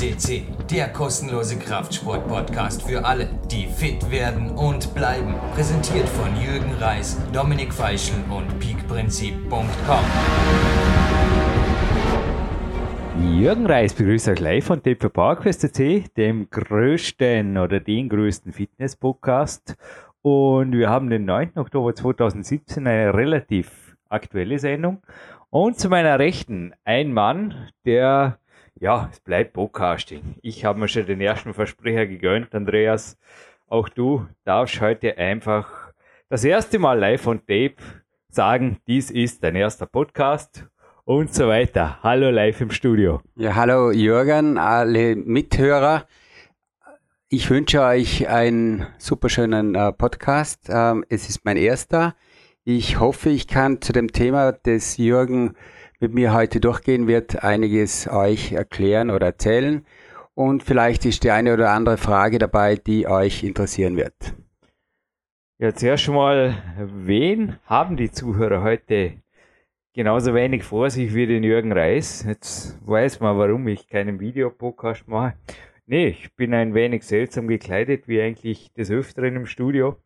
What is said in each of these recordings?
FCC, der kostenlose Kraftsport-Podcast für alle, die fit werden und bleiben. Präsentiert von Jürgen Reis, Dominik Feischl und peakprinzip.com. Jürgen Reis begrüßt euch live von für PowerQuest dem größten oder den größten Fitness-Podcast. Und wir haben den 9. Oktober 2017 eine relativ aktuelle Sendung. Und zu meiner Rechten ein Mann, der ja, es bleibt Podcasting. Ich habe mir schon den ersten Versprecher gegönnt, Andreas. Auch du darfst heute einfach das erste Mal live on Tape sagen, dies ist dein erster Podcast und so weiter. Hallo live im Studio. Ja, hallo Jürgen, alle Mithörer. Ich wünsche euch einen superschönen äh, Podcast. Ähm, es ist mein erster. Ich hoffe, ich kann zu dem Thema des Jürgen mit mir heute durchgehen wird, einiges euch erklären oder erzählen. Und vielleicht ist die eine oder andere Frage dabei, die euch interessieren wird. Ja, zuerst mal, wen haben die Zuhörer heute genauso wenig vor sich wie den Jürgen Reis? Jetzt weiß man, warum ich keinen Videopodcast mache. Nee, ich bin ein wenig seltsam gekleidet, wie eigentlich des Öfteren im Studio,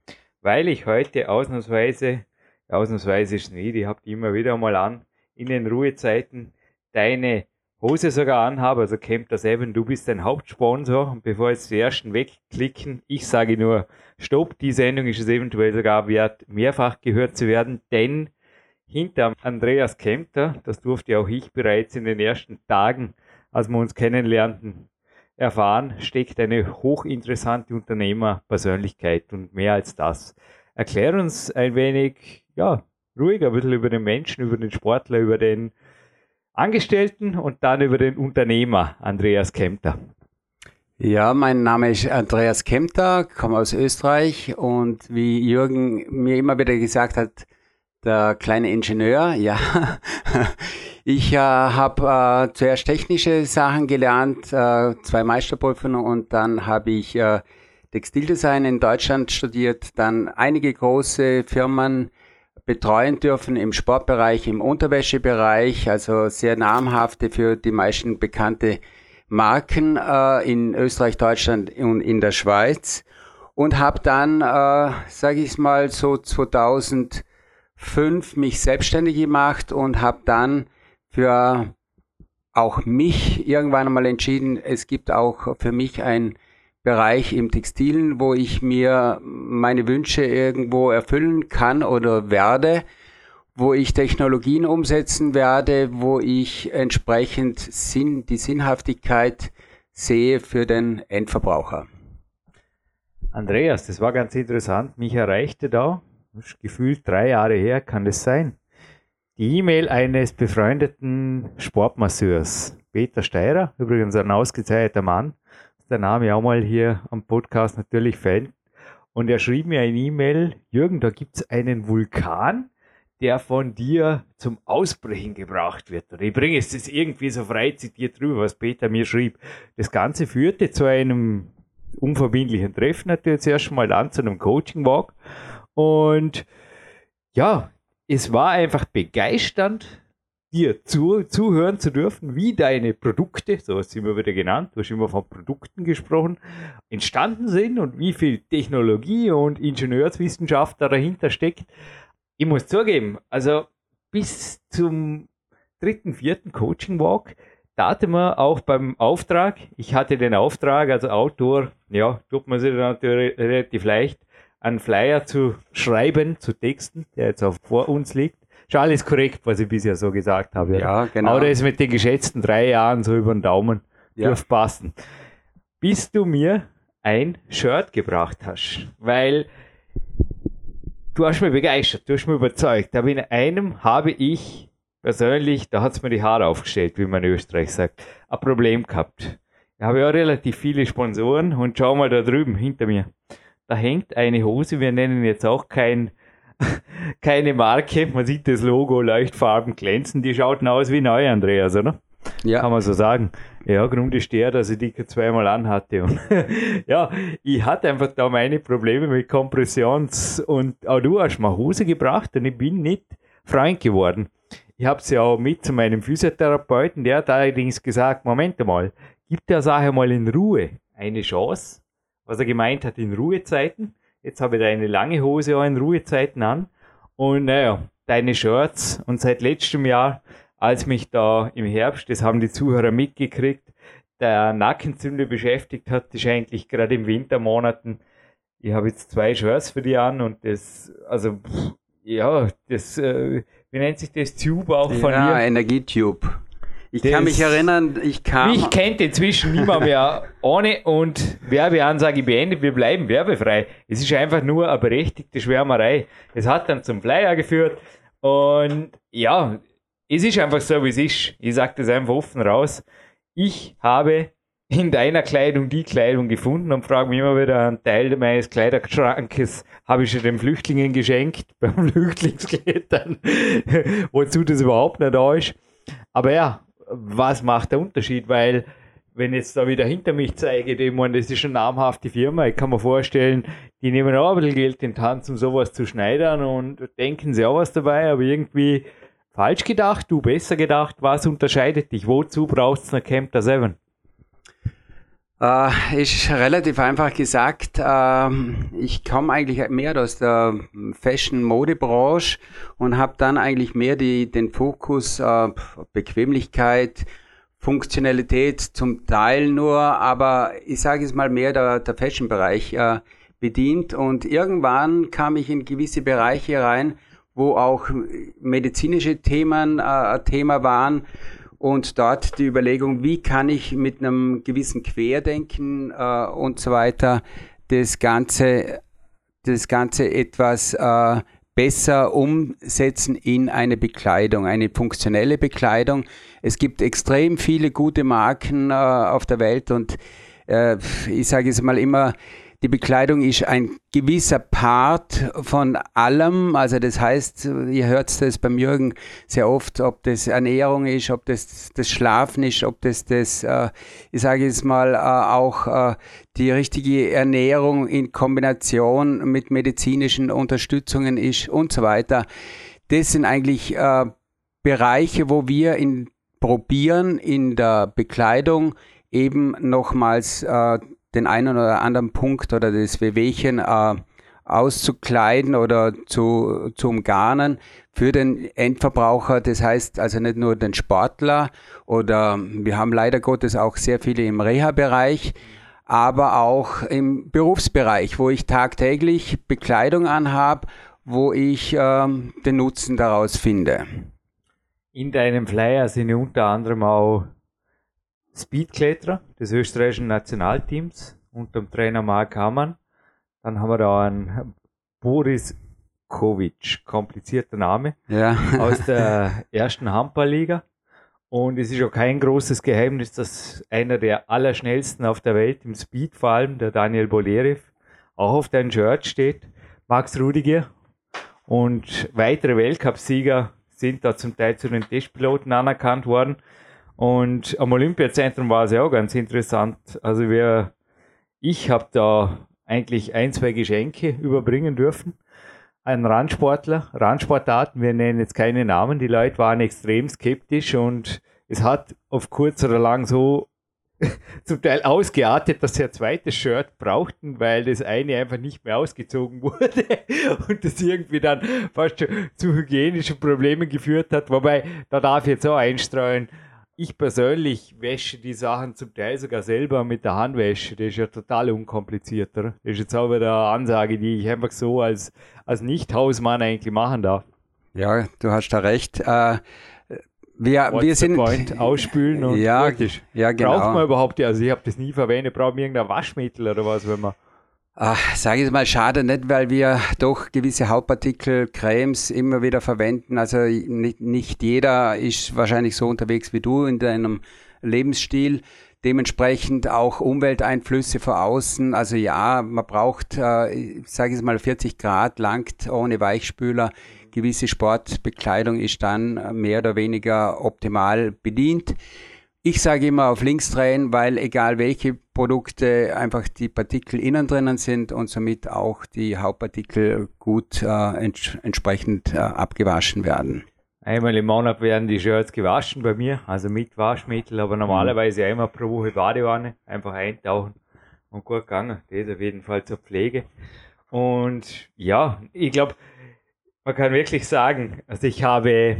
weil ich heute ausnahmsweise, ausnahmsweise ist es nicht, ich habe die immer wieder mal an, in den Ruhezeiten deine Hose sogar anhabe, also kennt das eben, du bist ein Hauptsponsor. Und bevor jetzt die ersten wegklicken, ich sage nur, stopp, die Sendung ist es eventuell sogar wert, mehrfach gehört zu werden, denn hinter Andreas Kempter, das durfte auch ich bereits in den ersten Tagen, als wir uns kennenlernten, erfahren, steckt eine hochinteressante Unternehmerpersönlichkeit. Und mehr als das. Erklär uns ein wenig, ja, ruhig ein bisschen über den Menschen, über den Sportler, über den Angestellten und dann über den Unternehmer Andreas Kempter. Ja, mein Name ist Andreas Kempter, komme aus Österreich und wie Jürgen mir immer wieder gesagt hat, der kleine Ingenieur, ja. Ich äh, habe äh, zuerst technische Sachen gelernt, äh, zwei Meisterprüfungen und dann habe ich äh, Textildesign in Deutschland studiert, dann einige große Firmen betreuen dürfen im Sportbereich, im Unterwäschebereich, also sehr namhafte für die meisten bekannte Marken äh, in Österreich, Deutschland und in der Schweiz. Und habe dann, äh, sage ich mal, so 2005 mich selbstständig gemacht und habe dann für auch mich irgendwann einmal entschieden, es gibt auch für mich ein Bereich im Textilen, wo ich mir meine Wünsche irgendwo erfüllen kann oder werde, wo ich Technologien umsetzen werde, wo ich entsprechend Sinn, die Sinnhaftigkeit sehe für den Endverbraucher. Andreas, das war ganz interessant. Mich erreichte da, gefühlt drei Jahre her, kann das sein, die E-Mail eines befreundeten Sportmasseurs, Peter Steirer, übrigens ein ausgezeichneter Mann, der Name auch mal hier am Podcast natürlich fällt. Und er schrieb mir eine E-Mail, Jürgen, da gibt es einen Vulkan, der von dir zum Ausbrechen gebracht wird. Und ich bringe es das irgendwie so frei zitiert drüber, was Peter mir schrieb. Das Ganze führte zu einem unverbindlichen Treffen natürlich zuerst mal an, zu einem Coaching-Walk. Und ja, es war einfach begeisternd, dir zu, zuhören zu dürfen, wie deine Produkte, so hast du immer wieder genannt, du hast immer von Produkten gesprochen, entstanden sind und wie viel Technologie und Ingenieurswissenschaft da dahinter steckt. Ich muss zugeben, also bis zum dritten, vierten Coaching Walk, da hatte man auch beim Auftrag, ich hatte den Auftrag, also Autor, ja, tut man sich natürlich relativ leicht, einen Flyer zu schreiben, zu texten, der jetzt auch vor uns liegt. Ist alles korrekt, was ich bisher so gesagt habe. Ja, genau. Aber das mit den geschätzten drei Jahren so über den Daumen ja. dürfte passen. Bis du mir ein Shirt gebracht hast, weil du hast mich begeistert, du hast mich überzeugt. Aber in einem habe ich persönlich, da hat es mir die Haare aufgestellt, wie man in Österreich sagt, ein Problem gehabt. Ich habe ja relativ viele Sponsoren und schau mal da drüben hinter mir. Da hängt eine Hose, wir nennen jetzt auch kein keine Marke. Man sieht das Logo leuchtfarben glänzen. Die schauten aus wie neu, Andreas, oder? Ja. Kann man so sagen. Ja, Grund ist der, dass ich die zweimal anhatte. Und ja, ich hatte einfach da meine Probleme mit Kompressions- und auch du hast mal Hose gebracht und ich bin nicht Freund geworden. Ich habe sie auch mit zu meinem Physiotherapeuten, der hat allerdings gesagt, Moment mal, gibt der Sache mal in Ruhe eine Chance, was er gemeint hat in Ruhezeiten. Jetzt habe ich da eine lange Hose auch in Ruhezeiten an. Und naja, deine Shirts und seit letztem Jahr, als mich da im Herbst, das haben die Zuhörer mitgekriegt, der Nackenzünder beschäftigt hat, ist eigentlich gerade im Wintermonaten. Ich habe jetzt zwei Shirts für die an und das, also, ja, das, äh, wie nennt sich das Tube auch von ja, dir? Ja, Energietube. Ich das kann mich erinnern, ich kam. Mich kennt inzwischen niemand mehr ohne und Werbeansage beendet. Wir bleiben werbefrei. Es ist einfach nur eine berechtigte Schwärmerei. Es hat dann zum Flyer geführt und ja, es ist einfach so, wie es ist. Ich sage das einfach offen raus. Ich habe in deiner Kleidung die Kleidung gefunden und frage mich immer wieder, einen Teil meines Kleiderschrankes habe ich schon den Flüchtlingen geschenkt beim Flüchtlingsklettern, wozu das überhaupt nicht da ist. Aber ja, was macht der Unterschied? Weil, wenn ich jetzt da wieder hinter mich zeige, ich meine, das ist eine namhafte Firma, ich kann mir vorstellen, die nehmen auch ein bisschen Geld in die Hand, um sowas zu schneidern und denken sie auch was dabei, aber irgendwie falsch gedacht, du besser gedacht, was unterscheidet dich? Wozu brauchst du eine Camper 7? Äh, ist relativ einfach gesagt. Äh, ich komme eigentlich mehr aus der Fashion-Mode-Branche und habe dann eigentlich mehr die, den Fokus äh, Bequemlichkeit, Funktionalität zum Teil nur, aber ich sage es mal mehr der, der Fashion-Bereich äh, bedient. Und irgendwann kam ich in gewisse Bereiche rein, wo auch medizinische Themen äh, Thema waren und dort die Überlegung, wie kann ich mit einem gewissen Querdenken äh, und so weiter das Ganze, das Ganze etwas äh, besser umsetzen in eine Bekleidung, eine funktionelle Bekleidung. Es gibt extrem viele gute Marken äh, auf der Welt und äh, ich sage es mal immer, die Bekleidung ist ein gewisser Part von allem. Also das heißt, ihr hört es beim Jürgen sehr oft, ob das Ernährung ist, ob das das Schlafen ist, ob das das, äh, ich sage jetzt mal, äh, auch äh, die richtige Ernährung in Kombination mit medizinischen Unterstützungen ist und so weiter. Das sind eigentlich äh, Bereiche, wo wir in, probieren in der Bekleidung eben nochmals äh, den einen oder anderen Punkt oder das Wehwehchen äh, auszukleiden oder zu, zu umgarnen für den Endverbraucher. Das heißt also nicht nur den Sportler oder wir haben leider Gottes auch sehr viele im Reha-Bereich, aber auch im Berufsbereich, wo ich tagtäglich Bekleidung anhabe, wo ich äh, den Nutzen daraus finde. In deinem Flyer sind unter anderem auch Speedkletterer des österreichischen Nationalteams unter dem Trainer Mark Hamann. Dann haben wir da einen Boris Kovic, komplizierter Name, ja. aus der ersten Handballliga. Und es ist auch kein großes Geheimnis, dass einer der allerschnellsten auf der Welt im Speed vor allem, der Daniel Bolerev, auch auf deinem Shirt steht. Max Rudiger und weitere Weltcupsieger sind da zum Teil zu den Testpiloten anerkannt worden. Und am Olympiazentrum war es ja auch ganz interessant. Also wir, ich habe da eigentlich ein, zwei Geschenke überbringen dürfen. Ein Randsportler, Randsportarten, wir nennen jetzt keine Namen, die Leute waren extrem skeptisch und es hat auf kurz oder lang so zum Teil ausgeartet, dass sie ein zweites Shirt brauchten, weil das eine einfach nicht mehr ausgezogen wurde und das irgendwie dann fast schon zu hygienischen Problemen geführt hat. Wobei, da darf ich jetzt auch einstreuen, ich persönlich wäsche die Sachen zum Teil sogar selber mit der Handwäsche. Das ist ja total unkompliziert, oder? Das ist jetzt auch wieder eine Ansage, die ich einfach so als, als Nicht-Hausmann eigentlich machen darf. Ja, du hast da recht. Äh, wir, wir sind Point, ausspülen und ja, ja, genau. Braucht man überhaupt, also ich habe das nie verwendet, braucht man irgendein Waschmittel oder was, wenn man sage ich mal, schade nicht, weil wir doch gewisse Hauptpartikel, Cremes immer wieder verwenden. Also nicht, nicht jeder ist wahrscheinlich so unterwegs wie du in deinem Lebensstil. Dementsprechend auch Umwelteinflüsse von außen. Also ja, man braucht, äh, sage ich mal, 40 Grad langt ohne Weichspüler. Gewisse Sportbekleidung ist dann mehr oder weniger optimal bedient. Ich sage immer auf links drehen, weil egal welche Produkte einfach die Partikel innen drinnen sind und somit auch die Hauptpartikel gut äh, ents entsprechend äh, abgewaschen werden. Einmal im Monat werden die Shirts gewaschen bei mir, also mit Waschmittel, aber normalerweise einmal pro Woche Badewanne, einfach eintauchen und gut gegangen. Das auf jeden Fall zur Pflege. Und ja, ich glaube, man kann wirklich sagen, also ich habe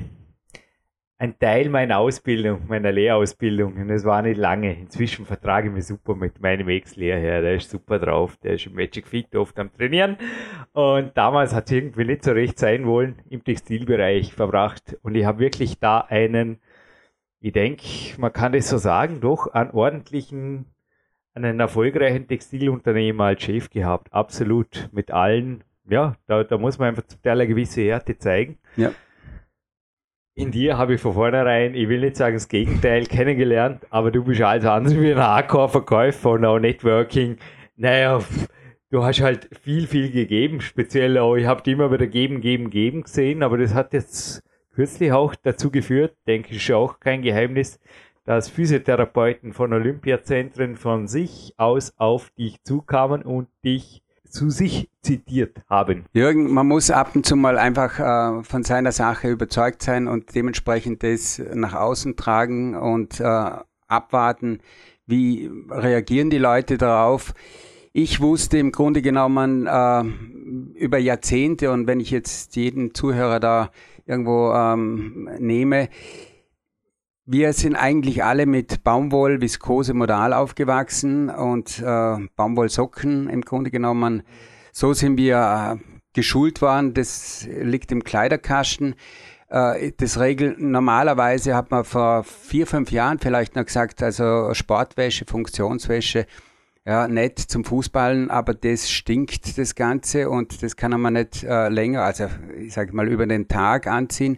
ein Teil meiner Ausbildung, meiner Lehrausbildung, und es war nicht lange. Inzwischen vertrage ich mich super mit meinem Ex-Lehrherr, der ist super drauf, der ist im Magic Fit oft am Trainieren. Und damals hat es irgendwie nicht so recht sein wollen, im Textilbereich verbracht. Und ich habe wirklich da einen, ich denke, man kann das so sagen, doch einen ordentlichen, einen erfolgreichen Textilunternehmer als Chef gehabt. Absolut. Mit allen, ja, da, da muss man einfach zum Teil eine gewisse Härte zeigen. Ja in dir habe ich von vornherein, ich will nicht sagen das Gegenteil, kennengelernt, aber du bist alles andere wie ein Hardcore-Verkäufer und auch Networking. Naja, du hast halt viel, viel gegeben, speziell auch, ich habe dich immer wieder geben, geben, geben gesehen, aber das hat jetzt kürzlich auch dazu geführt, denke ich, ist auch kein Geheimnis, dass Physiotherapeuten von Olympiazentren von sich aus auf dich zukamen und dich zu sich zitiert haben. Jürgen, man muss ab und zu mal einfach äh, von seiner Sache überzeugt sein und dementsprechend das nach außen tragen und äh, abwarten, wie reagieren die Leute darauf. Ich wusste im Grunde genommen äh, über Jahrzehnte und wenn ich jetzt jeden Zuhörer da irgendwo ähm, nehme, wir sind eigentlich alle mit Baumwoll, Viskose, Modal aufgewachsen und äh, Baumwollsocken im Grunde genommen. So sind wir äh, geschult worden. Das liegt im Kleiderkasten. Äh, das Regel, normalerweise hat man vor vier, fünf Jahren vielleicht noch gesagt, also Sportwäsche, Funktionswäsche, ja, nett zum Fußballen, aber das stinkt, das Ganze, und das kann man nicht äh, länger, also ich sage mal, über den Tag anziehen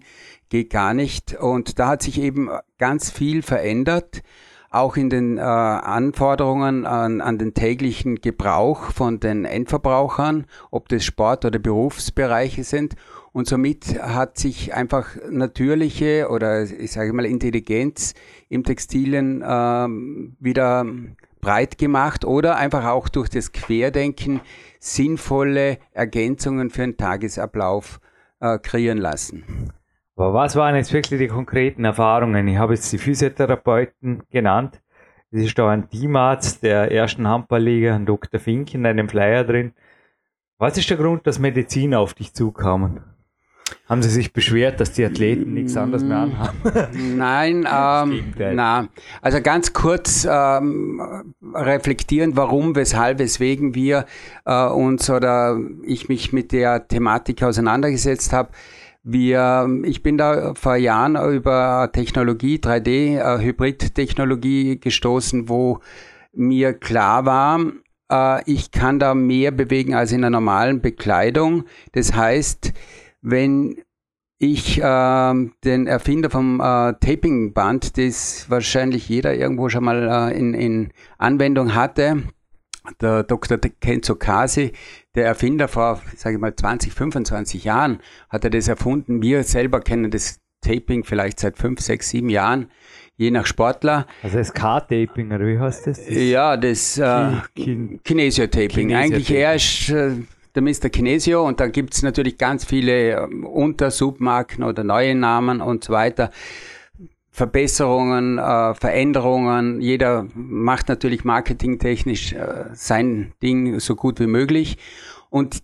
geht gar nicht. Und da hat sich eben ganz viel verändert, auch in den äh, Anforderungen an, an den täglichen Gebrauch von den Endverbrauchern, ob das Sport- oder Berufsbereiche sind. Und somit hat sich einfach natürliche oder ich sage mal Intelligenz im Textilien ähm, wieder breit gemacht oder einfach auch durch das Querdenken sinnvolle Ergänzungen für einen Tagesablauf äh, kreieren lassen. Aber was waren jetzt wirklich die konkreten Erfahrungen? Ich habe jetzt die Physiotherapeuten genannt. Es ist da ein Teamarzt der ersten Handballliga, ein Dr. Fink in einem Flyer drin. Was ist der Grund, dass Medizin auf dich zukamen? Haben Sie sich beschwert, dass die Athleten nichts anderes mehr anhaben? Nein, ähm, na, also ganz kurz ähm, reflektieren, warum, weshalb, weswegen wir äh, uns oder ich mich mit der Thematik auseinandergesetzt habe. Wir, ich bin da vor Jahren über Technologie, 3D, äh, gestoßen, wo mir klar war, äh, ich kann da mehr bewegen als in der normalen Bekleidung. Das heißt, wenn ich äh, den Erfinder vom äh, Tapingband, das wahrscheinlich jeder irgendwo schon mal in, in Anwendung hatte, der Dr. Kenzo Kasi, der Erfinder vor, sage ich mal, 20, 25 Jahren, hat er das erfunden. Wir selber kennen das Taping vielleicht seit 5, 6, 7 Jahren, je nach Sportler. Also das K-Taping, oder wie heißt das? das ja, das äh, Kinesio-Taping. Eigentlich er ist äh, der Mr. Kinesio und da gibt es natürlich ganz viele äh, Untersubmarken oder neue Namen und so weiter. Verbesserungen, äh, Veränderungen. Jeder macht natürlich marketingtechnisch äh, sein Ding so gut wie möglich. Und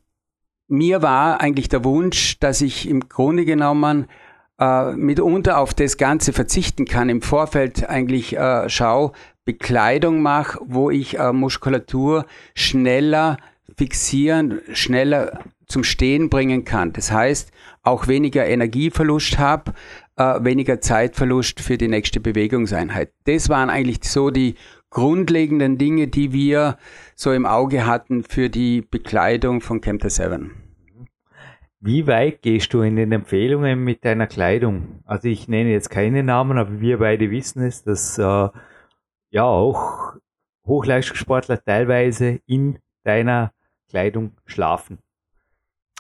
mir war eigentlich der Wunsch, dass ich im Grunde genommen äh, mitunter auf das Ganze verzichten kann, im Vorfeld eigentlich äh, schau, Bekleidung mache, wo ich äh, Muskulatur schneller fixieren, schneller zum Stehen bringen kann. Das heißt, auch weniger Energieverlust habe, äh, weniger Zeitverlust für die nächste Bewegungseinheit. Das waren eigentlich so die grundlegenden Dinge, die wir so im Auge hatten für die Bekleidung von Camter 7. Wie weit gehst du in den Empfehlungen mit deiner Kleidung? Also ich nenne jetzt keine Namen, aber wir beide wissen es, dass äh, ja auch Hochleistungssportler teilweise in deiner Kleidung schlafen.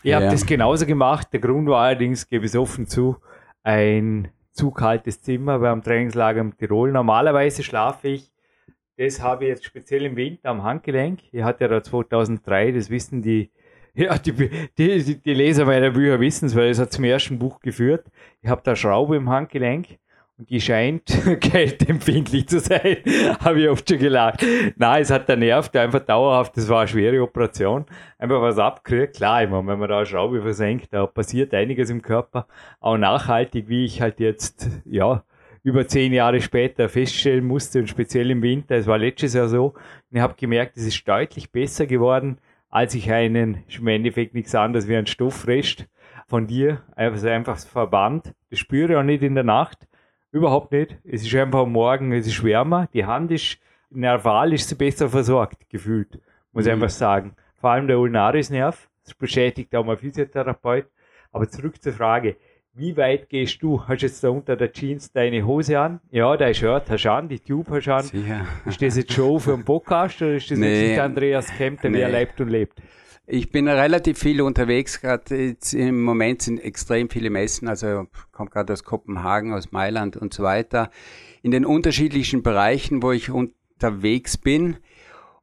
Ihr ja. habt das genauso gemacht. Der Grund war allerdings, gebe ich es offen zu, ein zu kaltes Zimmer beim Trainingslager in Tirol. Normalerweise schlafe ich, das habe ich jetzt speziell im Winter am Handgelenk. Ich hatte ja da 2003, das wissen die Ja, die, die, die Leser meiner Bücher wissen es, weil es hat zum ersten Buch geführt. Ich habe da Schraube im Handgelenk und die scheint kälteempfindlich zu sein. habe ich oft schon gelacht. Nein, es hat der Nerv, der einfach dauerhaft, das war eine schwere Operation, einfach was abkriegt. Klar, ich meine, wenn man da eine Schraube versenkt, da passiert einiges im Körper. Auch nachhaltig, wie ich halt jetzt, ja, über zehn Jahre später feststellen musste und speziell im Winter, es war letztes Jahr so, und ich habe gemerkt, es ist deutlich besser geworden, als ich einen, im Endeffekt nichts anderes wie ein Stoffrest von dir, also einfach verbannt. Das spüre ich auch nicht in der Nacht, überhaupt nicht. Es ist einfach am Morgen, es ist wärmer, die Hand ist, nerval ist sie besser versorgt, gefühlt, muss ich mhm. einfach sagen. Vor allem der Ulnarisnerv, das bestätigt auch mein Physiotherapeut. Aber zurück zur Frage, wie weit gehst du? Hast du jetzt da unter der Jeans deine Hose an? Ja, dein Shirt hast du an, die Tube hast du an. Sicher. Ist das jetzt Show für einen Podcast oder ist das nee. wirklich Andreas Kempter, nee. wie er lebt und lebt? Ich bin relativ viel unterwegs, gerade im Moment sind extrem viele Messen, also kommt gerade aus Kopenhagen, aus Mailand und so weiter, in den unterschiedlichen Bereichen, wo ich unterwegs bin.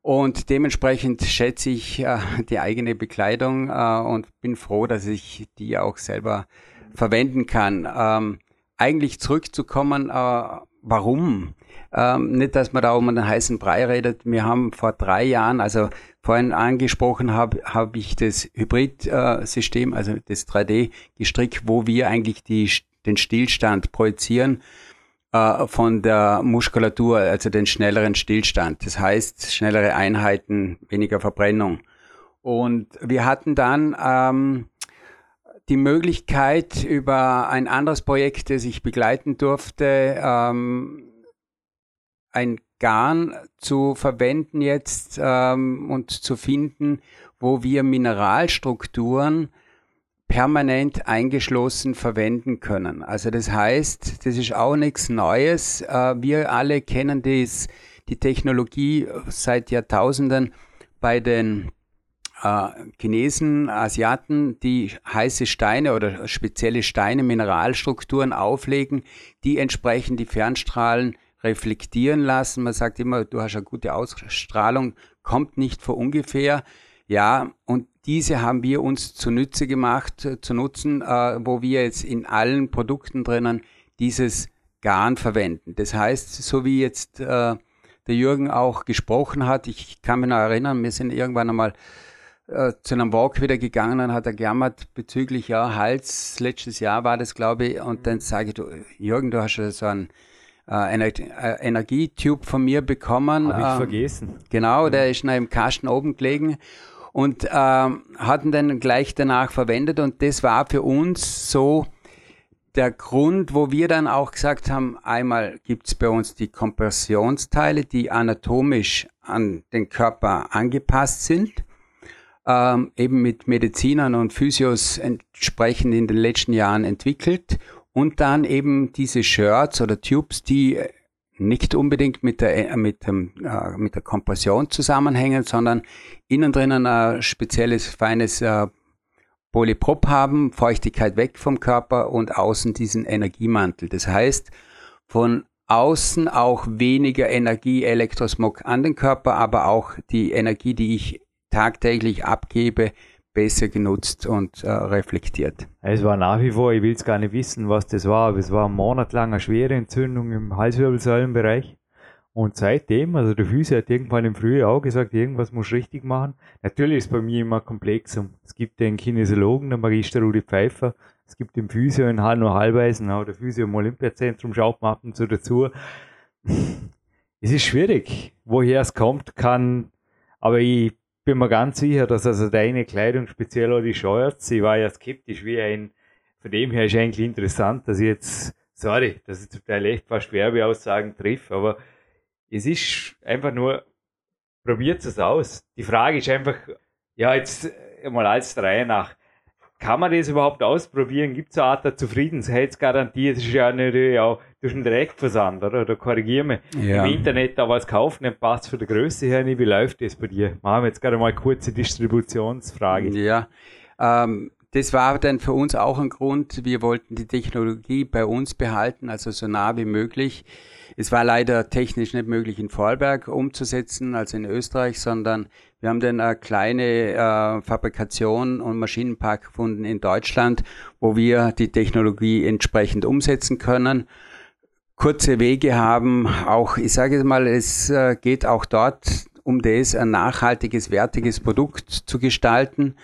Und dementsprechend schätze ich äh, die eigene Bekleidung äh, und bin froh, dass ich die auch selber verwenden kann. Ähm, eigentlich zurückzukommen, äh, warum? Ähm, nicht, dass man da um einen heißen Brei redet. Wir haben vor drei Jahren, also vorhin angesprochen habe, habe ich das Hybrid-System, also das 3D gestrickt, wo wir eigentlich die, den Stillstand projizieren äh, von der Muskulatur, also den schnelleren Stillstand. Das heißt, schnellere Einheiten, weniger Verbrennung. Und wir hatten dann ähm, die Möglichkeit, über ein anderes Projekt, das ich begleiten durfte, ähm, ein Garn zu verwenden jetzt ähm, und zu finden, wo wir Mineralstrukturen permanent eingeschlossen verwenden können. Also das heißt, das ist auch nichts Neues. Äh, wir alle kennen das, die Technologie seit Jahrtausenden bei den Chinesen, Asiaten, die heiße Steine oder spezielle Steine, Mineralstrukturen auflegen, die entsprechend die Fernstrahlen reflektieren lassen. Man sagt immer, du hast eine gute Ausstrahlung, kommt nicht vor ungefähr. Ja, und diese haben wir uns zunutze gemacht, äh, zu nutzen, äh, wo wir jetzt in allen Produkten drinnen dieses Garn verwenden. Das heißt, so wie jetzt äh, der Jürgen auch gesprochen hat, ich kann mich noch erinnern, wir sind irgendwann einmal äh, zu einem Walk wieder gegangen und hat er gejammert bezüglich ja Hals. Letztes Jahr war das, glaube ich. Und dann sage ich, du, Jürgen, du hast ja so einen äh, Ener äh, Energietube von mir bekommen. Habe ich ähm, vergessen. Genau, der ist noch im Kasten oben gelegen und ähm, hatten dann gleich danach verwendet. Und das war für uns so der Grund, wo wir dann auch gesagt haben, einmal gibt es bei uns die Kompressionsteile, die anatomisch an den Körper angepasst sind ähm, eben mit Medizinern und Physios entsprechend in den letzten Jahren entwickelt und dann eben diese Shirts oder Tubes, die nicht unbedingt mit der, mit, dem, äh, mit der Kompression zusammenhängen, sondern innen drinnen ein spezielles, feines äh, Polyprop haben, Feuchtigkeit weg vom Körper und außen diesen Energiemantel. Das heißt, von außen auch weniger Energie, Elektrosmog an den Körper, aber auch die Energie, die ich tagtäglich abgebe, besser genutzt und äh, reflektiert. Es war nach wie vor, ich will es gar nicht wissen, was das war, aber es war monatelang schwere Entzündung im Halswirbelsäulenbereich. Und seitdem, also der Physio hat irgendwann im Frühjahr auch gesagt, irgendwas muss richtig machen. Natürlich ist es bei mir immer komplex. Es gibt den Kinesiologen, den Magister Rudi Pfeiffer. Es gibt den Physio in Hanno Halbeisen, auch der Physio im Olympiazentrum schaut man dazu. Es ist schwierig, woher es kommt, kann, aber ich bin mir ganz sicher, dass also deine Kleidung, speziell auch die Shorts, ich war ja skeptisch, wie ein, von dem her ist eigentlich interessant, dass ich jetzt, sorry, dass ich zum Teil echt fast Werbeaussagen trifft, aber es ist einfach nur, probiert es aus. Die Frage ist einfach, ja, jetzt mal als Reihe nach, kann man das überhaupt ausprobieren? Gibt es eine Art der Zufriedenheitsgarantie? Das ist ja natürlich auch durch den Direktversand, oder? Oder korrigier mich. Ja. Im Internet da was kaufen, dann passt von der Größe her nicht. Wie läuft das bei dir? Machen wir jetzt gerade mal eine kurze Distributionsfrage. Ja, ähm, das war dann für uns auch ein Grund. Wir wollten die Technologie bei uns behalten, also so nah wie möglich. Es war leider technisch nicht möglich in Vorarlberg umzusetzen, also in Österreich, sondern Wir haben dann eine kleine äh, Fabrikation und Maschinenpark gefunden in Deutschland, wo wir die Technologie entsprechend umsetzen können kurze Wege haben. Auch, ich sage mal, es äh, geht auch dort um das, ein nachhaltiges, wertiges Produkt zu gestalten,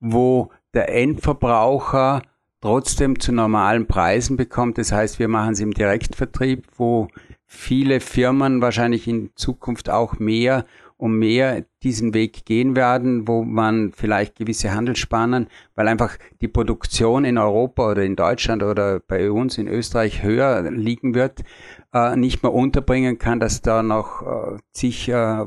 wo der Endverbraucher trotzdem zu normalen Preisen bekommt. Das heißt, wir machen es im Direktvertrieb, wo viele Firmen wahrscheinlich in Zukunft auch mehr und mehr diesen Weg gehen werden, wo man vielleicht gewisse Handelsspannen, weil einfach die Produktion in Europa oder in Deutschland oder bei uns in Österreich höher liegen wird, äh, nicht mehr unterbringen kann, dass da noch äh, zig äh,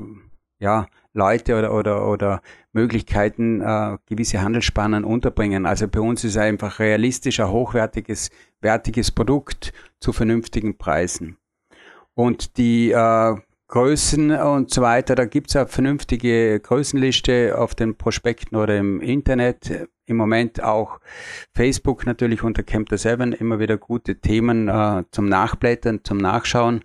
ja, Leute oder, oder, oder Möglichkeiten, äh, gewisse Handelsspannen unterbringen. Also bei uns ist einfach realistisch ein hochwertiges, wertiges Produkt zu vernünftigen Preisen. Und die äh, Größen und so weiter, da gibt es eine vernünftige Größenliste auf den Prospekten oder im Internet. Im Moment auch Facebook natürlich unter Camper 7 immer wieder gute Themen äh, zum Nachblättern, zum Nachschauen.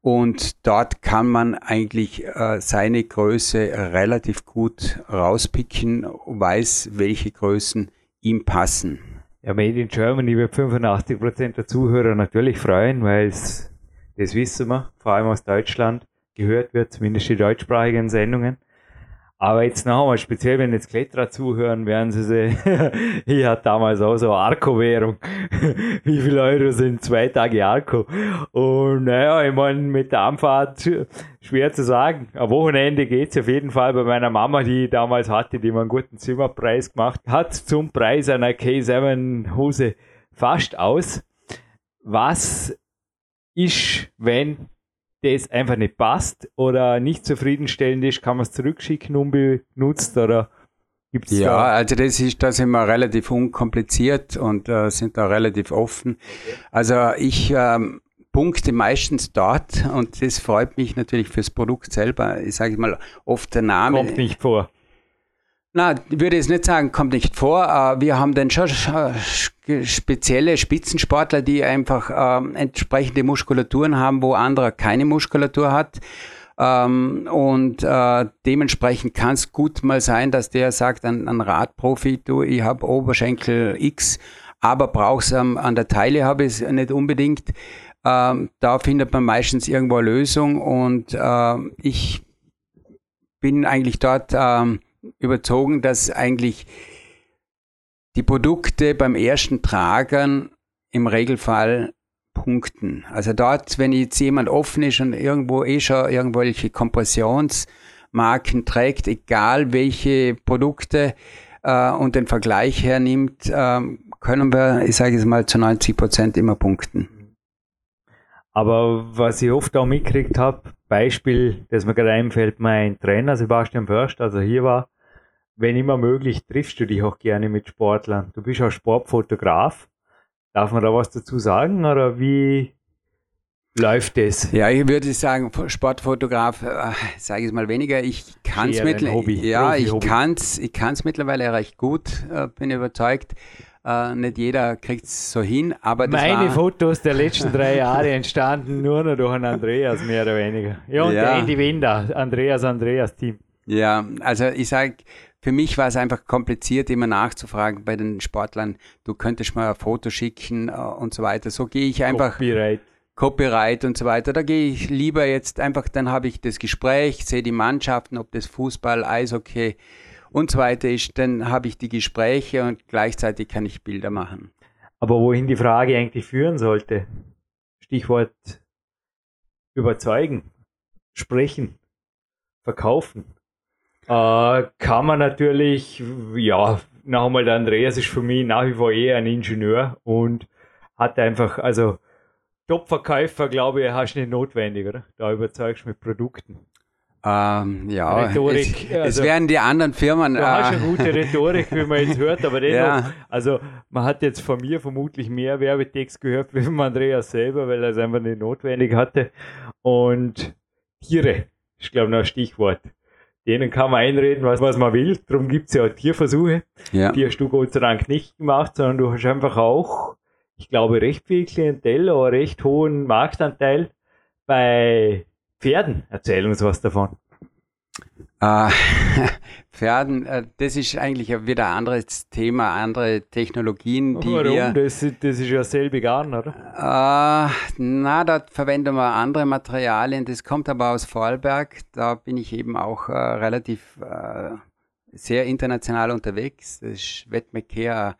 Und dort kann man eigentlich äh, seine Größe relativ gut rauspicken, weiß, welche Größen ihm passen. Ja, Made in Germany wird 85% der Zuhörer natürlich freuen, weil es das wissen wir, vor allem aus Deutschland, gehört wird, zumindest die deutschsprachigen Sendungen. Aber jetzt noch einmal, speziell wenn jetzt Kletterer zuhören, werden sie sehen, ich hatte damals auch so Arco-Währung. Wie viele Euro sind zwei Tage Arco? Und naja, ich meine, mit der Anfahrt schwer zu sagen. Am Wochenende geht's auf jeden Fall bei meiner Mama, die damals hatte, die mir einen guten Zimmerpreis gemacht hat, zum Preis einer K7 Hose fast aus. Was ist, wenn das einfach nicht passt oder nicht zufriedenstellend ist, kann man es zurückschicken, unbenutzt oder gibt's Ja, da? also das ist, da sind wir relativ unkompliziert und äh, sind da relativ offen. Also ich ähm, punkte meistens dort und das freut mich natürlich fürs Produkt selber. Ich sage mal, oft der Name. Kommt nicht vor. Na, ich würde jetzt nicht sagen, kommt nicht vor. Äh, wir haben dann schon spezielle Spitzensportler, die einfach ähm, entsprechende Muskulaturen haben, wo anderer keine Muskulatur hat. Ähm, und äh, dementsprechend kann es gut mal sein, dass der sagt, ein, Radprofi, du, ich habe Oberschenkel X, aber brauch's ähm, an der Teile habe ich es nicht unbedingt. Ähm, da findet man meistens irgendwo eine Lösung und äh, ich bin eigentlich dort ähm, überzogen, dass eigentlich die Produkte beim ersten Tragen im Regelfall punkten. Also dort, wenn jetzt jemand offen ist und irgendwo eh schon irgendwelche Kompressionsmarken trägt, egal welche Produkte äh, und den Vergleich hernimmt, äh, können wir, ich sage es mal, zu 90 Prozent immer punkten. Aber was ich oft auch mitgekriegt habe, Beispiel, das mir gerade einfällt, mein Trainer Sebastian Först, also hier war, wenn immer möglich, triffst du dich auch gerne mit Sportlern. Du bist auch Sportfotograf. Darf man da was dazu sagen oder wie läuft das? Ja, ich würde sagen, Sportfotograf, äh, sage ich mal weniger. Ich kann es mittlerweile. Ja, ich kann es ich kann's mittlerweile recht gut, äh, bin überzeugt. Uh, nicht jeder kriegt es so hin, aber Meine Fotos der letzten drei Jahre entstanden nur noch durch einen Andreas, mehr oder weniger. Ja, und ja. Andy Winder, Andreas, Andreas Team. Ja, also ich sage, für mich war es einfach kompliziert, immer nachzufragen bei den Sportlern, du könntest mal ein Foto schicken äh, und so weiter. So gehe ich einfach. Copyright. Copyright und so weiter. Da gehe ich lieber jetzt einfach, dann habe ich das Gespräch, sehe die Mannschaften, ob das Fußball, Eishockey und so weiter ist, dann habe ich die Gespräche und gleichzeitig kann ich Bilder machen. Aber wohin die Frage eigentlich führen sollte, Stichwort überzeugen, sprechen, verkaufen äh, kann man natürlich, ja, noch einmal, der Andreas ist für mich nach wie vor eher ein Ingenieur und hat einfach, also Top-Verkäufer, glaube ich, hast du nicht notwendig, oder? Da überzeugst du mit Produkten. Ähm, ja, Rhetorik, es, also, es werden die anderen Firmen. Du äh, hast eine gute Rhetorik, wie man jetzt hört, aber dennoch, ja. also man hat jetzt von mir vermutlich mehr Werbetext gehört wie von Andreas selber, weil er es einfach nicht notwendig hatte. Und Tiere ist, glaube ich, noch ein Stichwort denen kann man einreden, was, was man will. Darum gibt es ja auch Tierversuche. Ja. Die hast du Gott sei Dank nicht gemacht, sondern du hast einfach auch, ich glaube, recht viel Klientel oder recht hohen Marktanteil bei Pferden. Erzähl uns was davon. Äh, Pferden, äh, das ist eigentlich wieder ein anderes Thema, andere Technologien, die Warum? wir... Das, das ist ja selbe Garn, oder? Äh, na, dort verwenden wir andere Materialien. Das kommt aber aus Vorarlberg. Da bin ich eben auch äh, relativ äh, sehr international unterwegs. Das ist Wettmecker,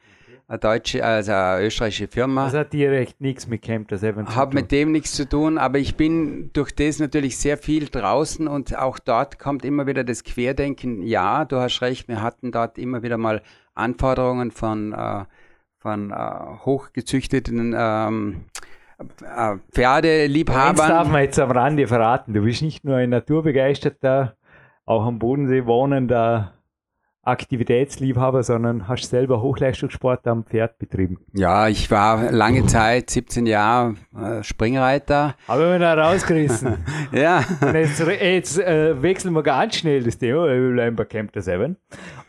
eine deutsche, also eine österreichische Firma. Das hat direkt nichts mit das Event Hat mit dem nichts zu tun, aber ich bin durch das natürlich sehr viel draußen und auch dort kommt immer wieder das Querdenken. Ja, du hast recht, wir hatten dort immer wieder mal Anforderungen von, äh, von äh, hochgezüchteten ähm, äh, Pferdeliebhabern. Das darf man jetzt am Rande verraten. Du bist nicht nur ein naturbegeisterter, auch am Bodensee wohnender Aktivitätsliebhaber, sondern hast selber Hochleistungssport am Pferd betrieben. Ja, ich war lange Zeit, 17 Jahre äh, Springreiter. Aber wir da rausgerissen. ja. Und jetzt jetzt äh, wechseln wir ganz schnell das Thema, wir bleiben bei Camp der Seven.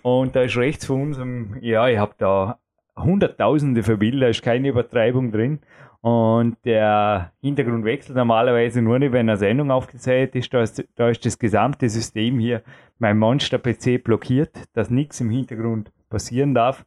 Und da ist rechts von uns, ja, ich habe da hunderttausende für Bilder, ist keine Übertreibung drin. Und der Hintergrund wechselt normalerweise nur nicht, wenn eine Sendung aufgezeichnet ist. Da, ist. da ist das gesamte System hier, mein Monster-PC blockiert, dass nichts im Hintergrund passieren darf.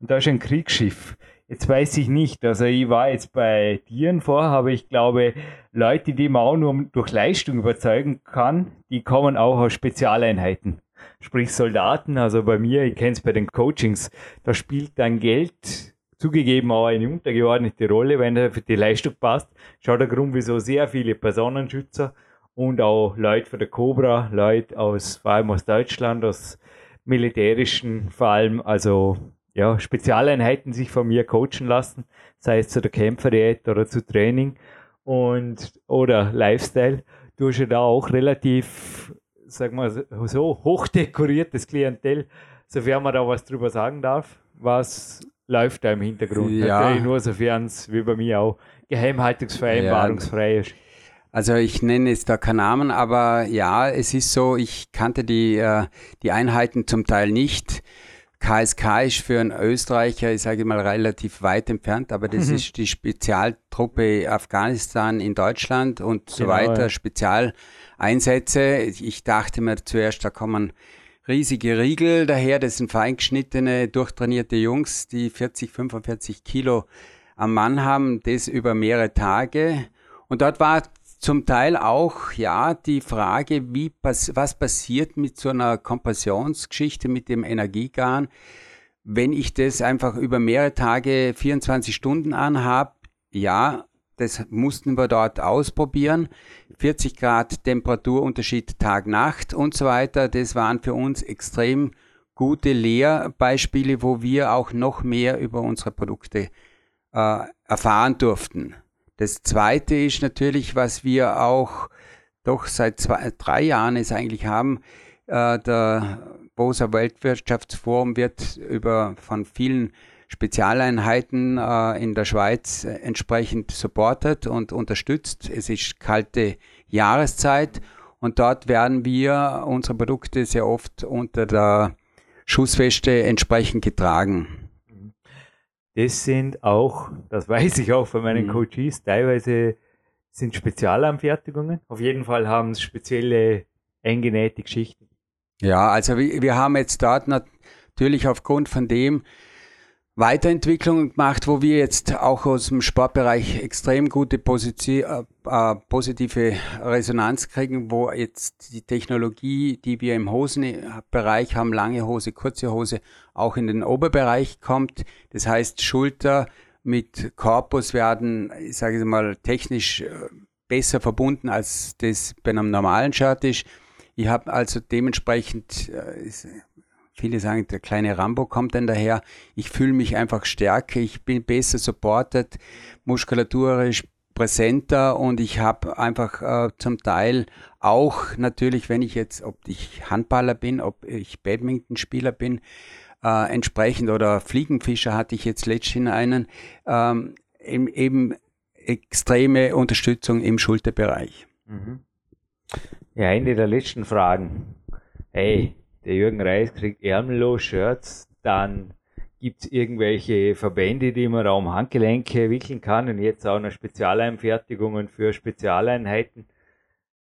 Und da ist ein Kriegsschiff. Jetzt weiß ich nicht, also ich war jetzt bei Tieren vor, aber ich glaube, Leute, die man auch nur durch Leistung überzeugen kann, die kommen auch aus Spezialeinheiten. Sprich Soldaten, also bei mir, ich kenne es bei den Coachings, da spielt dann Geld zugegeben auch eine untergeordnete Rolle, wenn er für die Leistung passt. Schaut der Grund, wieso sehr viele Personenschützer und auch Leute von der Cobra, Leute aus, vor allem aus Deutschland, aus militärischen, vor allem, also ja, Spezialeinheiten sich von mir coachen lassen, sei es zu der Kämpferdiät oder zu Training und oder Lifestyle. Du hast ja da auch relativ, sag mal so, hochdekoriertes Klientel, sofern man da was drüber sagen darf, was läuft da im Hintergrund. Ja. Natürlich nur sofern es wie bei mir auch geheimhaltungsvereinbarungsfrei ist. Also ich nenne jetzt da keinen Namen, aber ja, es ist so, ich kannte die, äh, die Einheiten zum Teil nicht. KSK ist für einen Österreicher, ich sage mal, relativ weit entfernt, aber das Mhm. ist die Spezialtruppe Afghanistan in Deutschland und so Genau, weiter, ja. Spezialeinsätze. Ich dachte mir zuerst, da kommen riesige Riegel daher, das sind feingeschnittene, durchtrainierte Jungs, die 40, 45 Kilo am Mann haben, das über mehrere Tage. Und dort war zum Teil auch, ja, die Frage, wie, was passiert mit so einer Kompressionsgeschichte, mit dem Energiegarn, wenn ich das einfach über mehrere Tage, 24 Stunden anhab. Ja, das mussten wir dort ausprobieren. 40 Grad Temperaturunterschied Tag-Nacht und so weiter. Das waren für uns extrem gute Lehrbeispiele, wo wir auch noch mehr über unsere Produkte äh, erfahren durften. Das zweite ist natürlich, was wir auch doch seit zwei, drei Jahren es eigentlich haben, äh, der Boser Weltwirtschaftsforum wird über von vielen Spezialeinheiten äh, in der Schweiz entsprechend supportet und unterstützt. Es ist kalte Jahreszeit und dort werden wir unsere Produkte sehr oft unter der Schussweste entsprechend getragen. Das sind auch, das weiß ich auch von meinen Mhm. Coaches, teilweise sind Spezialanfertigungen. Auf jeden Fall haben es spezielle eingenähte Geschichten. Ja, also wir, wir haben jetzt dort natürlich aufgrund von dem Weiterentwicklungen gemacht, wo wir jetzt auch aus dem Sportbereich extrem gute Position, äh, äh, positive Resonanz kriegen, wo jetzt die Technologie, die wir im Hosenbereich haben, lange Hose, kurze Hose, auch in den Oberbereich kommt. Das heißt, Schulter mit Korpus werden, ich sage jetzt mal, technisch äh, besser verbunden, als das bei einem normalen Shirt ist. Ich habe also dementsprechend, viele sagen, der kleine Rambo kommt dann daher. Ich fühle mich einfach stärker, ich bin besser supported, muskulaturisch präsenter und ich habe einfach äh, zum Teil auch natürlich, wenn ich jetzt, ob ich Handballer bin, ob ich Badmintonspieler bin, äh, entsprechend oder Fliegenfischer hatte ich jetzt letztens einen, ähm, eben, eben extreme Unterstützung im Schulterbereich. Mhm. Ja, eine der letzten Fragen. Hey, der Jürgen Reis kriegt ärmellos Shirts, dann gibt es irgendwelche Verbände, die man um Handgelenke wickeln kann und jetzt auch noch Spezialeinfertigungen für Spezialeinheiten.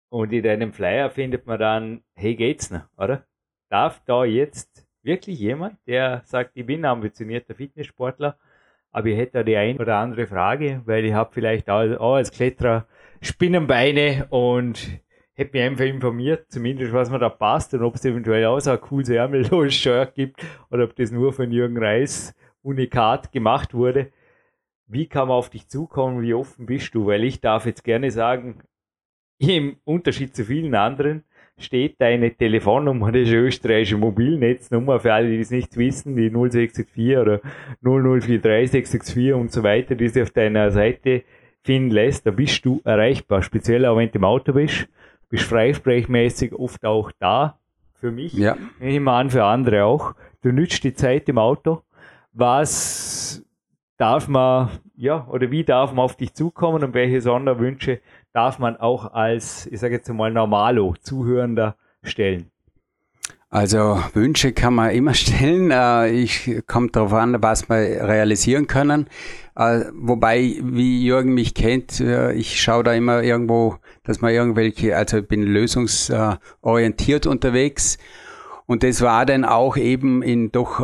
Und in deinem Flyer findet man dann, hey, geht's noch, oder? Darf da jetzt wirklich jemand, der sagt, ich bin ambitionierter Fitnesssportler, aber ich hätte da die ein oder andere Frage, weil ich habe vielleicht auch, als Kletterer Spinnenbeine und hätte mich einfach informiert, zumindest was mir da passt und ob es eventuell auch so ein cooles ärmelloses Shirt gibt oder ob das nur von Jürgen Reis unikat gemacht wurde. Wie kann man auf dich zukommen? Wie offen bist du? Weil ich darf jetzt gerne sagen, im Unterschied zu vielen anderen steht deine Telefonnummer, das österreichische Mobilnetznummer, für alle, die es nicht wissen, die 0664 oder 0043664 und so weiter, die sie auf deiner Seite finden lässt, da bist du erreichbar, speziell auch wenn du im Auto bist, bist freisprechmäßig oft auch da, für mich, ja. ich nehme an, für andere auch. Du nützt die Zeit im Auto. Was darf man, ja, oder wie darf man auf dich zukommen und welche Sonderwünsche darf man auch als, ich sage jetzt mal, Normalo, Zuhörender stellen? Also Wünsche kann man immer stellen. Äh, ich kommt darauf an, was wir realisieren können. Äh, wobei, wie Jürgen mich kennt, äh, ich schaue da immer irgendwo, dass man irgendwelche, also ich bin lösungsorientiert unterwegs. Und das war dann auch eben in doch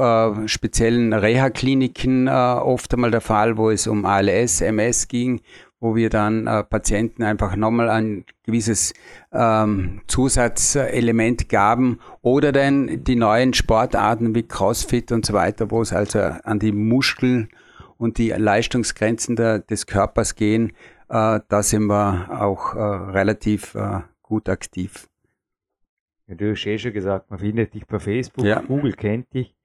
speziellen Reha-Kliniken oft einmal der Fall, wo es um ALS, MS ging, wo wir dann äh, Patienten einfach nochmal ein gewisses ähm, Zusatzelement gaben oder dann die neuen Sportarten wie CrossFit und so weiter, wo es also an die Muskeln und die Leistungsgrenzen der, des Körpers gehen, äh, da sind wir auch äh, relativ äh, gut aktiv. Ja, du hast eh schon gesagt, man findet dich bei Facebook, ja. Google kennt dich.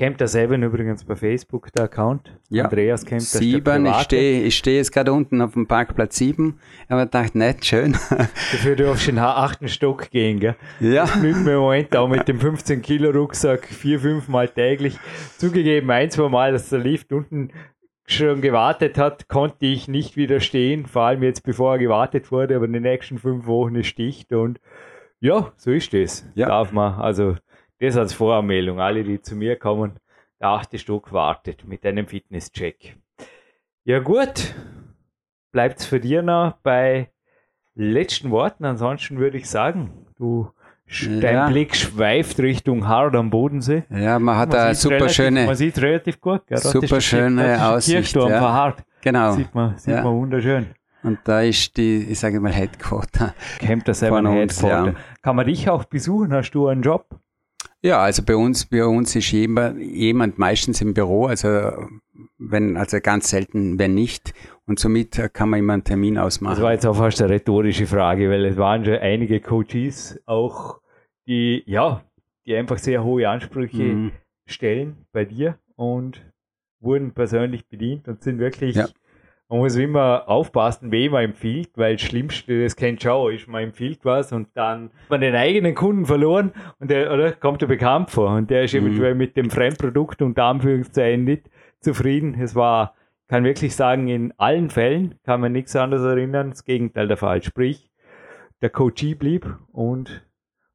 Camper 7 übrigens bei Facebook der Account. Ja. Andreas Camper 7, ich stehe ich steh jetzt gerade unten auf dem Parkplatz 7, aber ich dachte, nicht schön. Dafür darfst du in den achten Stock gehen, gell? Ja. Das mir im Moment auch mit dem 15 Kilo Rucksack vier, fünf Mal täglich. Zugegeben, ein, zwei Mal, dass der Lift unten schon gewartet hat, konnte ich nicht widerstehen, vor allem jetzt bevor er gewartet wurde, aber in den nächsten fünf Wochen ist dicht und ja, so ist es. Ja. Darf man, also das als Voranmeldung. Alle, die zu mir kommen, der achte Stock wartet mit einem Fitnesscheck. Ja gut, bleibt es für dir noch bei letzten Worten. Ansonsten würde ich sagen, du Dein ja. Blick schweift Richtung Hard am Bodensee. Ja, man hat da super relativ, schöne. Man sieht relativ gut. Gell? Super schöne Aussicht. Kirchturm ja. Hard. Genau. Sieht man, sieht ja. man wunderschön. Und da ist die, ich sage mal, Headquarter. Camp das selber Headquarter. Ja. Kann man dich auch besuchen? Hast du einen Job? Ja, also bei uns, bei uns ist jemand, jemand meistens im Büro, also wenn, also ganz selten, wenn nicht. Und somit kann man immer einen Termin ausmachen. Das war jetzt auch fast eine rhetorische Frage, weil es waren schon einige Coaches auch, die, ja, die einfach sehr hohe Ansprüche mhm. stellen bei dir und wurden persönlich bedient und sind wirklich ja man muss immer aufpassen, wem man empfiehlt, weil das Schlimmste, das kennt schon, ist, man empfiehlt was und dann hat man den eigenen Kunden verloren und der, oder, kommt der bekannt vor und der ist mhm. eventuell mit dem Fremdprodukt und Anführungszeichen nicht zufrieden. Es war, kann wirklich sagen, in allen Fällen kann man nichts anderes erinnern, das Gegenteil der Fall. Sprich, der Coachie blieb und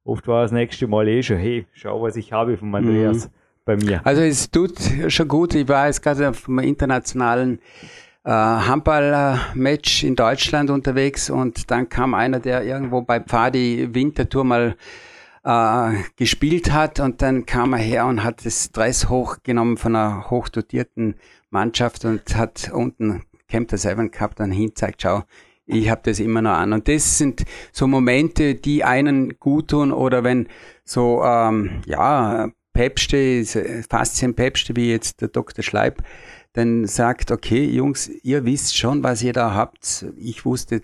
oft war das nächste Mal eh schon, hey, schau, was ich habe von Andreas mhm. bei mir. Also es tut schon gut, ich war jetzt gerade auf einem internationalen äh, Handball-Match in Deutschland unterwegs und dann kam einer, der irgendwo bei Pfadi Wintertour mal äh, gespielt hat und dann kam er her und hat das Dress hochgenommen von einer hochdotierten Mannschaft und hat unten Camp der Seven gehabt und hinzeigt, schau, ich habe das immer noch an. Und das sind so Momente, die einen gut tun oder wenn so, ähm, ja, Päpste, Faszien-Päpste, wie jetzt der Dr. Schleib, dann sagt, okay, Jungs, ihr wisst schon, was ihr da habt. Ich wusste,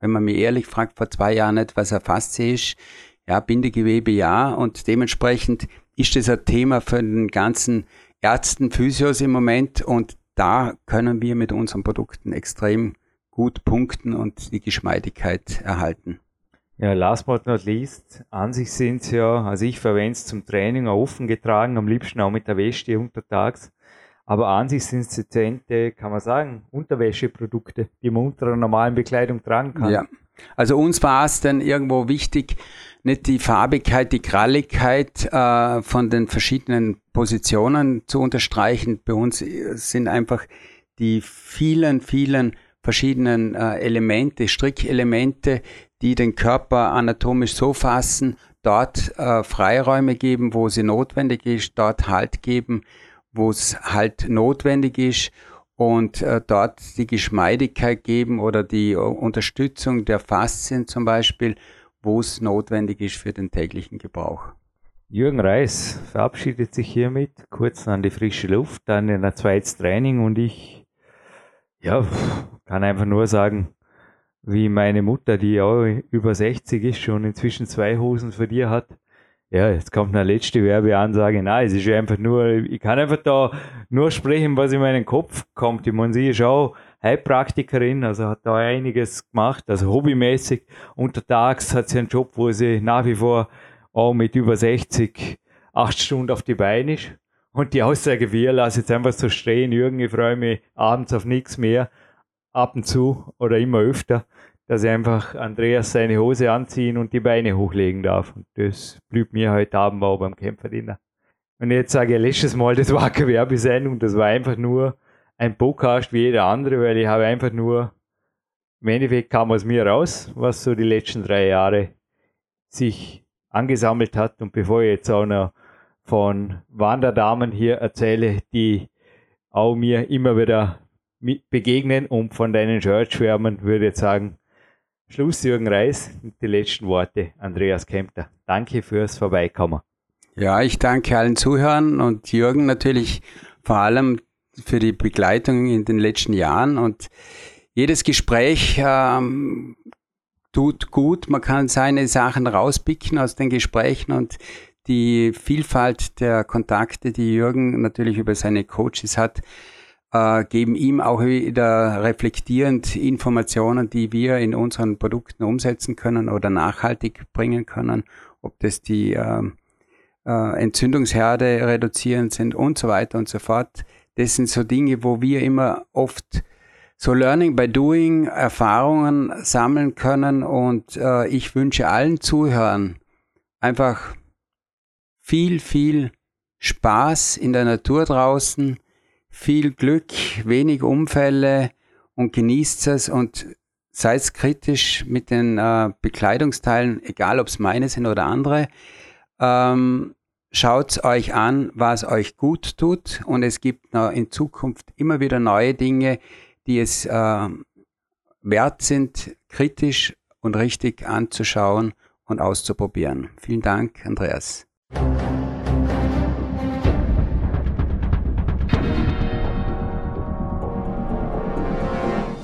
wenn man mich ehrlich fragt, vor zwei Jahren nicht, was er Faszie ist. Ja, Bindegewebe ja. Und dementsprechend ist das ein Thema für den ganzen Ärzten, Physios im Moment. Und da können wir mit unseren Produkten extrem gut punkten und die Geschmeidigkeit erhalten. Ja, last but not least, an sich sind ja, also ich verwende es zum Training auch offen getragen, am liebsten auch mit der Weste untertags. Aber an sich sind es dezente, kann man sagen, Unterwäscheprodukte, die man unter einer normalen Bekleidung tragen kann. Ja. Also uns war es dann irgendwo wichtig, nicht die Farbigkeit, die Kralligkeit äh, von den verschiedenen Positionen zu unterstreichen. Bei uns sind einfach die vielen, vielen verschiedenen äh, Elemente, Strickelemente, die den Körper anatomisch so fassen, dort äh, Freiräume geben, wo sie notwendig ist, dort Halt geben, wo es halt notwendig ist und äh, dort die Geschmeidigkeit geben oder die Unterstützung der Faszien zum Beispiel, wo es notwendig ist für den täglichen Gebrauch. Jürgen Reis verabschiedet sich hiermit kurz an die frische Luft, dann in ein zweites Training und ich ja, kann einfach nur sagen, wie meine Mutter, die auch über 60 ist, schon inzwischen zwei Hosen für dir hat. Ja, jetzt kommt eine letzte Werbeansage. Nein, es ist einfach nur, ich kann einfach da nur sprechen, was in meinen Kopf kommt. Ich meine, sie ist auch Heilpraktikerin, also hat da einiges gemacht, also hobbymäßig. Untertags hat sie einen Job, wo sie nach wie vor auch mit über 60 acht Stunden auf die Beine ist. Und die Aussage, wir lassen jetzt einfach so stehen, Jürgen, ich freue mich abends auf nichts mehr, ab und zu oder immer öfter, dass ich einfach Andreas seine Hose anziehen und die Beine hochlegen darf. Und das blieb mir heute Abend auch beim Kämpferdiener. Und jetzt sage ich letztes Mal, das war keine Werbesendung, das war einfach nur ein Podcast wie jeder andere, weil ich habe einfach nur, im Endeffekt kam aus mir raus, was so die letzten drei Jahre sich angesammelt hat. Und bevor ich jetzt auch noch von Wanderdamen hier erzähle, die auch mir immer wieder begegnen und von deinen Shirts schwärmen, würde ich sagen, Schluss Jürgen Reis die letzten Worte Andreas Kempter. Danke fürs Vorbeikommen. Ja, ich danke allen Zuhörern und Jürgen natürlich vor allem für die Begleitung in den letzten Jahren und jedes Gespräch ähm, tut gut. Man kann seine Sachen rauspicken aus den Gesprächen und die Vielfalt der Kontakte, die Jürgen natürlich über seine Coaches hat, äh, geben ihm auch wieder reflektierend Informationen, die wir in unseren Produkten umsetzen können oder nachhaltig bringen können, ob das die äh, äh, Entzündungsherde reduzieren sind und so weiter und so fort. Das sind so Dinge, wo wir immer oft so Learning by Doing Erfahrungen sammeln können. Und äh, ich wünsche allen Zuhörern einfach viel, viel Spaß in der Natur draußen, viel Glück, wenig Unfälle und genießt es und seid kritisch mit den äh, Bekleidungsteilen, egal ob es meine sind oder andere. Ähm, Schaut euch an, was euch gut tut und es gibt in Zukunft immer wieder neue Dinge, die es äh, wert sind, kritisch und richtig anzuschauen und auszuprobieren. Vielen Dank, Andreas.